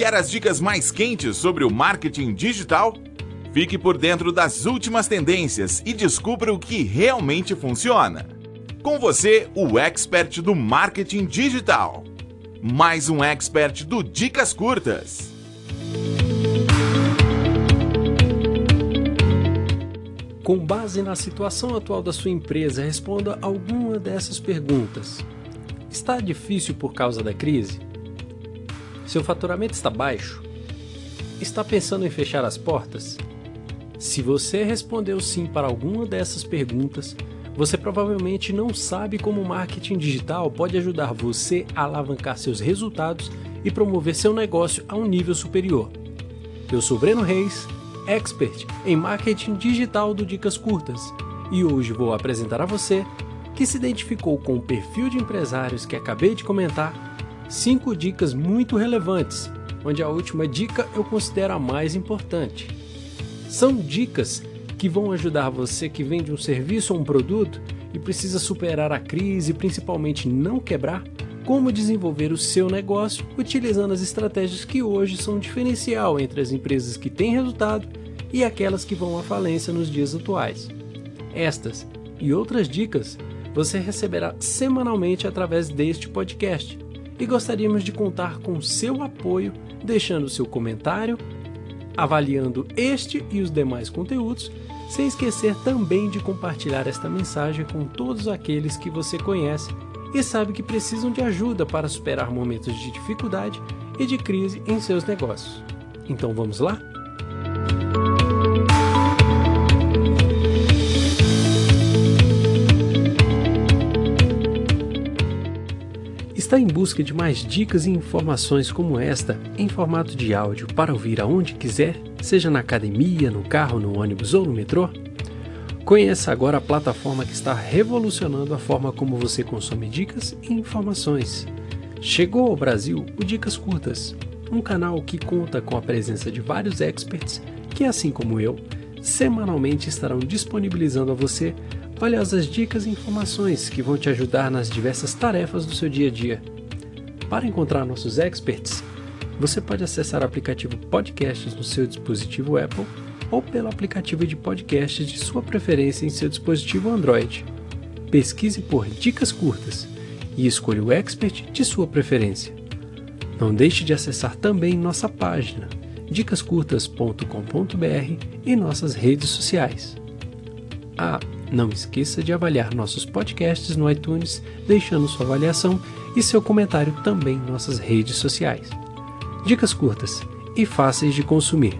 Quer as dicas mais quentes sobre o marketing digital? Fique por dentro das últimas tendências e descubra o que realmente funciona. Com você, o expert do marketing digital. Mais um expert do Dicas Curtas. Com base na situação atual da sua empresa, responda alguma dessas perguntas. Está difícil por causa da crise? Seu faturamento está baixo? Está pensando em fechar as portas? Se você respondeu sim para alguma dessas perguntas, você provavelmente não sabe como o marketing digital pode ajudar você a alavancar seus resultados e promover seu negócio a um nível superior. Eu sou Breno Reis, expert em marketing digital do Dicas Curtas, e hoje vou apresentar a você que se identificou com o perfil de empresários que acabei de comentar cinco dicas muito relevantes, onde a última dica eu considero a mais importante. São dicas que vão ajudar você que vende um serviço ou um produto e precisa superar a crise principalmente não quebrar, como desenvolver o seu negócio utilizando as estratégias que hoje são diferencial entre as empresas que têm resultado e aquelas que vão à falência nos dias atuais. Estas e outras dicas você receberá semanalmente através deste podcast e gostaríamos de contar com seu apoio, deixando seu comentário, avaliando este e os demais conteúdos, sem esquecer também de compartilhar esta mensagem com todos aqueles que você conhece e sabe que precisam de ajuda para superar momentos de dificuldade e de crise em seus negócios. Então vamos lá? Está em busca de mais dicas e informações como esta em formato de áudio para ouvir aonde quiser, seja na academia, no carro, no ônibus ou no metrô? Conheça agora a plataforma que está revolucionando a forma como você consome dicas e informações. Chegou ao Brasil o Dicas Curtas, um canal que conta com a presença de vários experts que, assim como eu, semanalmente estarão disponibilizando a você valiosas dicas e informações que vão te ajudar nas diversas tarefas do seu dia a dia. Para encontrar nossos experts, você pode acessar o aplicativo Podcasts no seu dispositivo Apple ou pelo aplicativo de podcasts de sua preferência em seu dispositivo Android. Pesquise por Dicas Curtas e escolha o expert de sua preferência. Não deixe de acessar também nossa página dicascurtas.com.br e nossas redes sociais. Ah, não esqueça de avaliar nossos podcasts no iTunes, deixando sua avaliação e seu comentário também em nossas redes sociais. Dicas curtas e fáceis de consumir.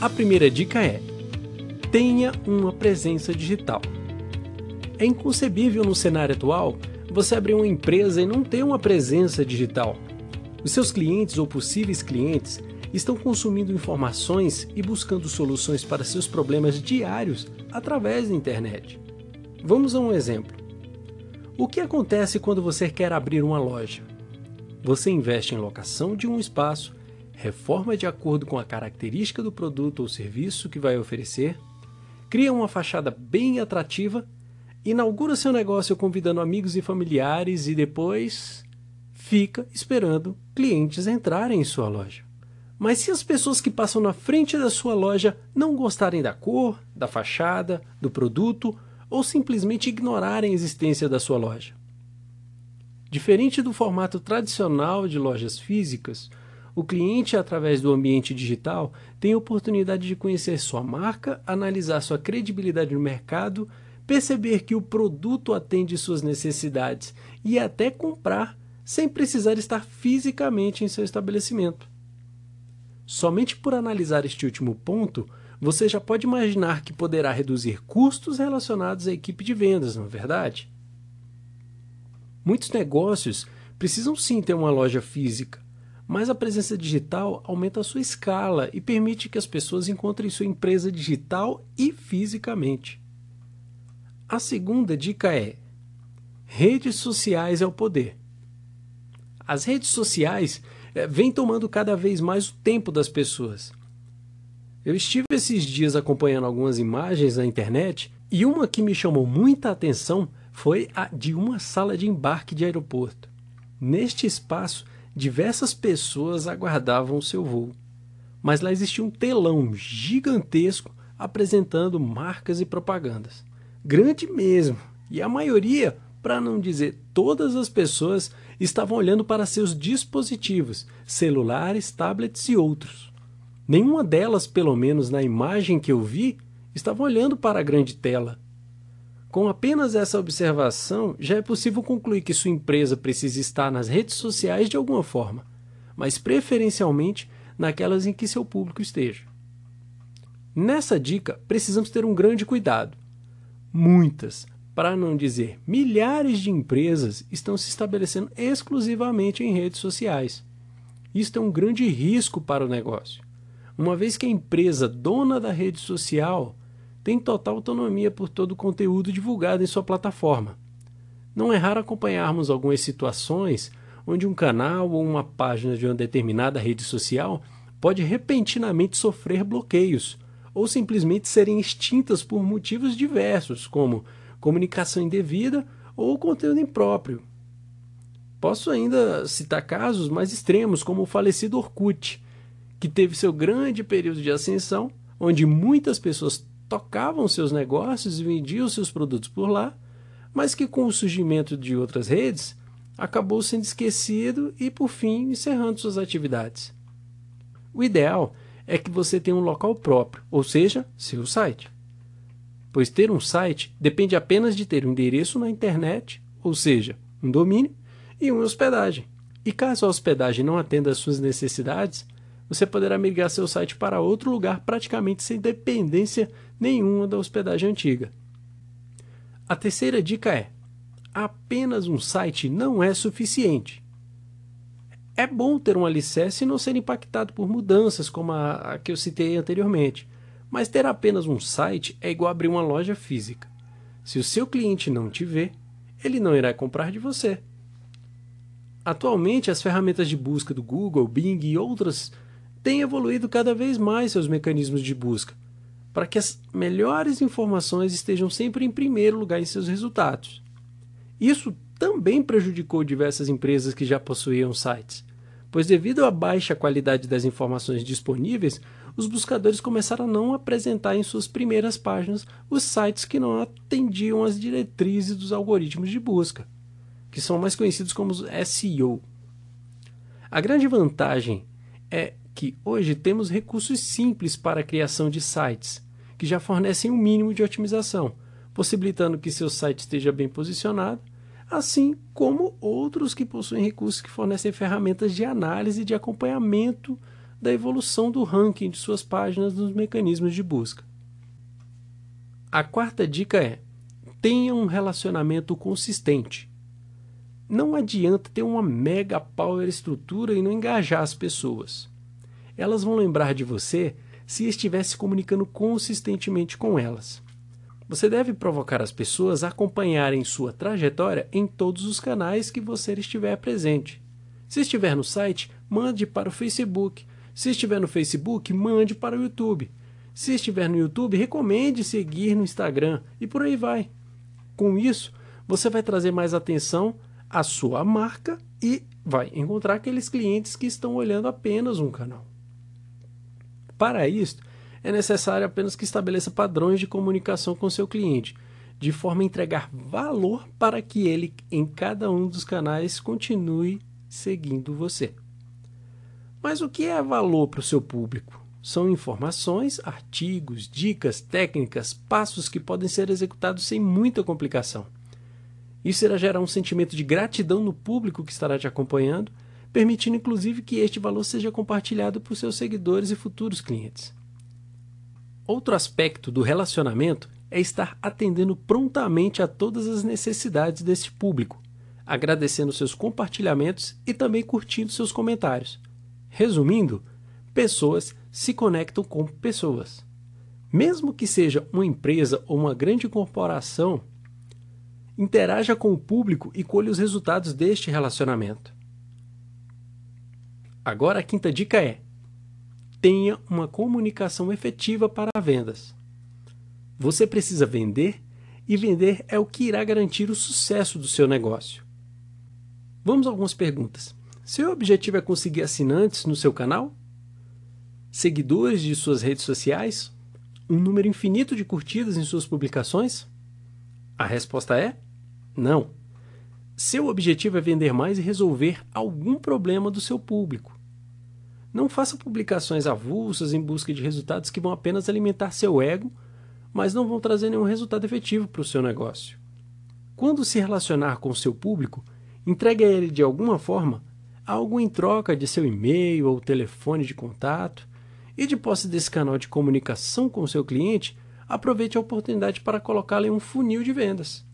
A primeira dica é: tenha uma presença digital. É inconcebível no cenário atual você abrir uma empresa e não ter uma presença digital. Os seus clientes ou possíveis clientes estão consumindo informações e buscando soluções para seus problemas diários através da internet. Vamos a um exemplo. O que acontece quando você quer abrir uma loja? Você investe em locação de um espaço, reforma de acordo com a característica do produto ou serviço que vai oferecer, cria uma fachada bem atrativa inaugura seu negócio convidando amigos e familiares e depois fica esperando clientes entrarem em sua loja. Mas se as pessoas que passam na frente da sua loja não gostarem da cor, da fachada, do produto ou simplesmente ignorarem a existência da sua loja? Diferente do formato tradicional de lojas físicas, o cliente, através do ambiente digital, tem a oportunidade de conhecer sua marca, analisar sua credibilidade no mercado perceber que o produto atende suas necessidades e até comprar sem precisar estar fisicamente em seu estabelecimento. Somente por analisar este último ponto, você já pode imaginar que poderá reduzir custos relacionados à equipe de vendas, não é verdade? Muitos negócios precisam sim ter uma loja física, mas a presença digital aumenta a sua escala e permite que as pessoas encontrem sua empresa digital e fisicamente. A segunda dica é: redes sociais é o poder. As redes sociais é, vêm tomando cada vez mais o tempo das pessoas. Eu estive esses dias acompanhando algumas imagens na internet E uma que me chamou muita atenção foi a de uma sala de embarque de aeroporto. Neste espaço, diversas pessoas aguardavam o seu voo. Mas lá existia um telão gigantesco apresentando marcas e propagandas. Grande mesmo. E a maioria, para não dizer todas as pessoas, estavam olhando para seus dispositivos, celulares, tablets e outros. Nenhuma delas, pelo menos na imagem que eu vi, estava olhando para a grande tela. Com apenas essa observação, já é possível concluir que sua empresa precisa estar nas redes sociais de alguma forma, mas preferencialmente naquelas em que seu público esteja. Nessa dica, precisamos ter um grande cuidado. Muitas, para não dizer milhares de empresas estão se estabelecendo exclusivamente em redes sociais. Isto é um grande risco para o negócio, uma vez que a empresa dona da rede social tem total autonomia por todo o conteúdo divulgado em sua plataforma. Não é raro acompanharmos algumas situações onde um canal ou uma página de uma determinada rede social pode repentinamente sofrer bloqueios ou simplesmente serem extintas por motivos diversos, como comunicação indevida ou conteúdo impróprio. Posso ainda citar casos mais extremos, como o falecido Orkut, que teve seu grande período de ascensão, onde muitas pessoas tocavam seus negócios e vendiam seus produtos por lá, mas que com o surgimento de outras redes acabou sendo esquecido e, por fim, encerrando suas atividades. O ideal é que você tenha um local próprio, ou seja, seu site. Pois ter um site depende apenas de ter um endereço na internet, ou seja, um domínio e uma hospedagem. E caso a hospedagem não atenda às suas necessidades, você poderá migrar seu site para outro lugar praticamente sem dependência nenhuma da hospedagem antiga. A terceira dica é: apenas um site não é suficiente. É bom ter um alicerce e não ser impactado por mudanças como a, a que eu citei anteriormente, mas ter apenas um site é igual abrir uma loja física. Se o seu cliente não te vê, ele não irá comprar de você. Atualmente, as ferramentas de busca do Google, Bing e outras têm evoluído cada vez mais seus mecanismos de busca, para que as melhores informações estejam sempre em primeiro lugar em seus resultados. Isso também prejudicou diversas empresas que já possuíam sites, pois, devido à baixa qualidade das informações disponíveis, os buscadores começaram a não apresentar em suas primeiras páginas os sites que não atendiam às diretrizes dos algoritmos de busca, que são mais conhecidos como SEO. A grande vantagem é que hoje temos recursos simples para a criação de sites, que já fornecem um mínimo de otimização, possibilitando que seu site esteja bem posicionado, assim como outros que possuem recursos que fornecem ferramentas de análise e de acompanhamento da evolução do ranking de suas páginas nos mecanismos de busca. A quarta dica é: tenha um relacionamento consistente. Não adianta ter uma mega power estrutura e não engajar as pessoas. Elas vão lembrar de você se estivesse comunicando consistentemente com elas. Você deve provocar as pessoas a acompanharem sua trajetória em todos os canais que você estiver presente. Se estiver no site, mande para o Facebook. Se estiver no Facebook, mande para o YouTube. Se estiver no YouTube, recomende seguir no Instagram e por aí vai. Com isso, você vai trazer mais atenção à sua marca e vai encontrar aqueles clientes que estão olhando apenas um canal. Para isso, é necessário apenas que estabeleça padrões de comunicação com seu cliente, de forma a entregar valor para que ele, em cada um dos canais, continue seguindo você. Mas o que é valor para o seu público? São informações, artigos, dicas, técnicas, passos que podem ser executados sem muita complicação. Isso irá gerar um sentimento de gratidão no público que estará te acompanhando permitindo inclusive que este valor seja compartilhado por seus seguidores e futuros clientes. Outro aspecto do relacionamento é estar atendendo prontamente a todas as necessidades deste público, agradecendo seus compartilhamentos e também curtindo seus comentários. Resumindo, pessoas se conectam com pessoas. Mesmo que seja uma empresa ou uma grande corporação, interaja com o público e colhe os resultados deste relacionamento. Agora a quinta dica é: tenha uma comunicação efetiva para vendas. Você precisa vender e vender é o que irá garantir o sucesso do seu negócio. Vamos a algumas perguntas. Seu objetivo é conseguir assinantes no seu canal? Seguidores de suas redes sociais? Um número infinito de curtidas em suas publicações? A resposta é não. Seu objetivo é vender mais e resolver algum problema do seu público. Não faça publicações avulsas em busca de resultados que vão apenas alimentar seu ego, mas não vão trazer nenhum resultado efetivo para o seu negócio. Quando se relacionar com o seu público, entregue a ele de alguma forma algo em troca de seu e-mail ou telefone de contato, e de posse desse canal de comunicação com o seu cliente, aproveite a oportunidade para colocá-lo em um funil de vendas,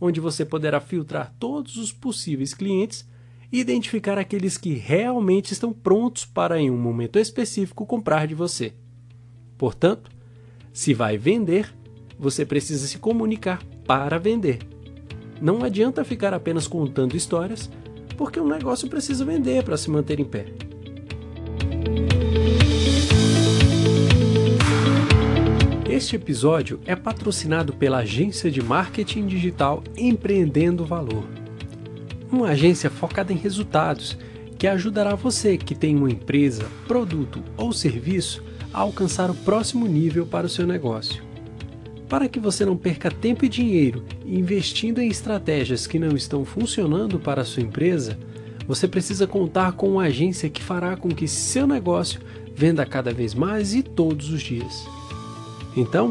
onde você poderá filtrar todos os possíveis clientes e identificar aqueles que realmente estão prontos para, em um momento específico, comprar de você. Portanto, se vai vender, você precisa se comunicar para vender. Não adianta ficar apenas contando histórias, porque o negócio precisa vender para se manter em pé. Este episódio é patrocinado pela agência de marketing digital Empreendendo Valor. Uma agência focada em resultados que ajudará você que tem uma empresa, produto ou serviço a alcançar o próximo nível para o seu negócio. Para que você não perca tempo e dinheiro investindo em estratégias que não estão funcionando para a sua empresa, você precisa contar com uma agência que fará com que seu negócio venda cada vez mais e todos os dias. Então,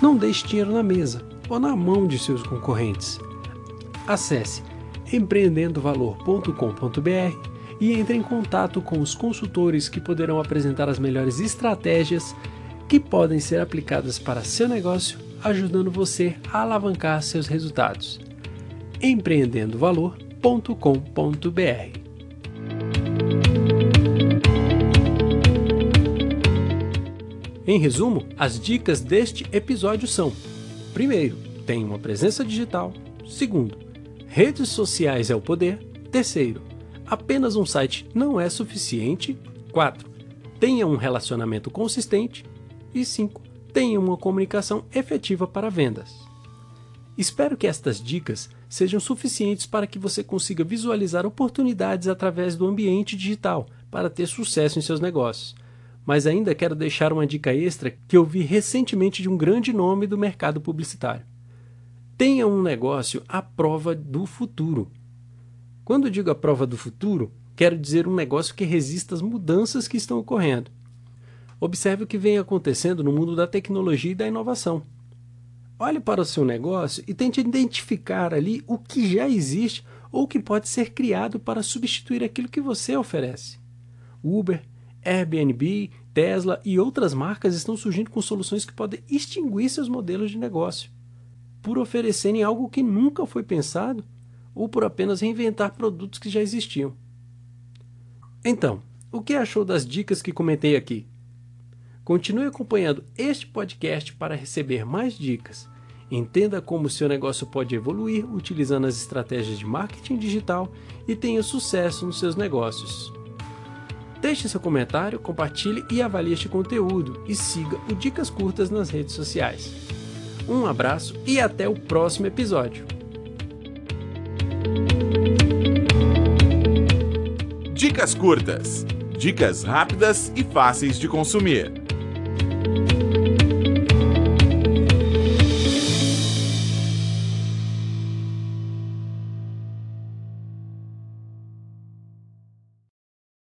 não deixe dinheiro na mesa ou na mão de seus concorrentes. Acesse empreendendovalor.com.br e entre em contato com os consultores que poderão apresentar as melhores estratégias que podem ser aplicadas para seu negócio, ajudando você a alavancar seus resultados. empreendendovalor.com.br Em resumo, as dicas deste episódio são: primeiro, tenha uma presença digital. Segundo, redes sociais é o poder. Terceiro, apenas um site não é suficiente. 4. Tenha um relacionamento consistente. E 5. Tenha uma comunicação efetiva para vendas. Espero que estas dicas sejam suficientes para que você consiga visualizar oportunidades através do ambiente digital para ter sucesso em seus negócios mas ainda quero deixar uma dica extra que eu vi recentemente de um grande nome do mercado publicitário. Tenha um negócio à prova do futuro. Quando digo a prova do futuro, quero dizer um negócio que resista às mudanças que estão ocorrendo. Observe o que vem acontecendo no mundo da tecnologia e da inovação. Olhe para o seu negócio e tente identificar ali o que já existe ou que pode ser criado para substituir aquilo que você oferece. Uber, Airbnb, Tesla e outras marcas estão surgindo com soluções que podem extinguir seus modelos de negócio, por oferecerem algo que nunca foi pensado ou por apenas reinventar produtos que já existiam. Então, o que achou das dicas que comentei aqui? Continue acompanhando este podcast para receber mais dicas. Entenda como seu negócio pode evoluir utilizando as estratégias de marketing digital e tenha sucesso nos seus negócios. Deixe seu comentário, compartilhe e avalie este conteúdo e siga o Dicas Curtas nas redes sociais. Um abraço e até o próximo episódio. Dicas curtas. Dicas rápidas e fáceis de consumir.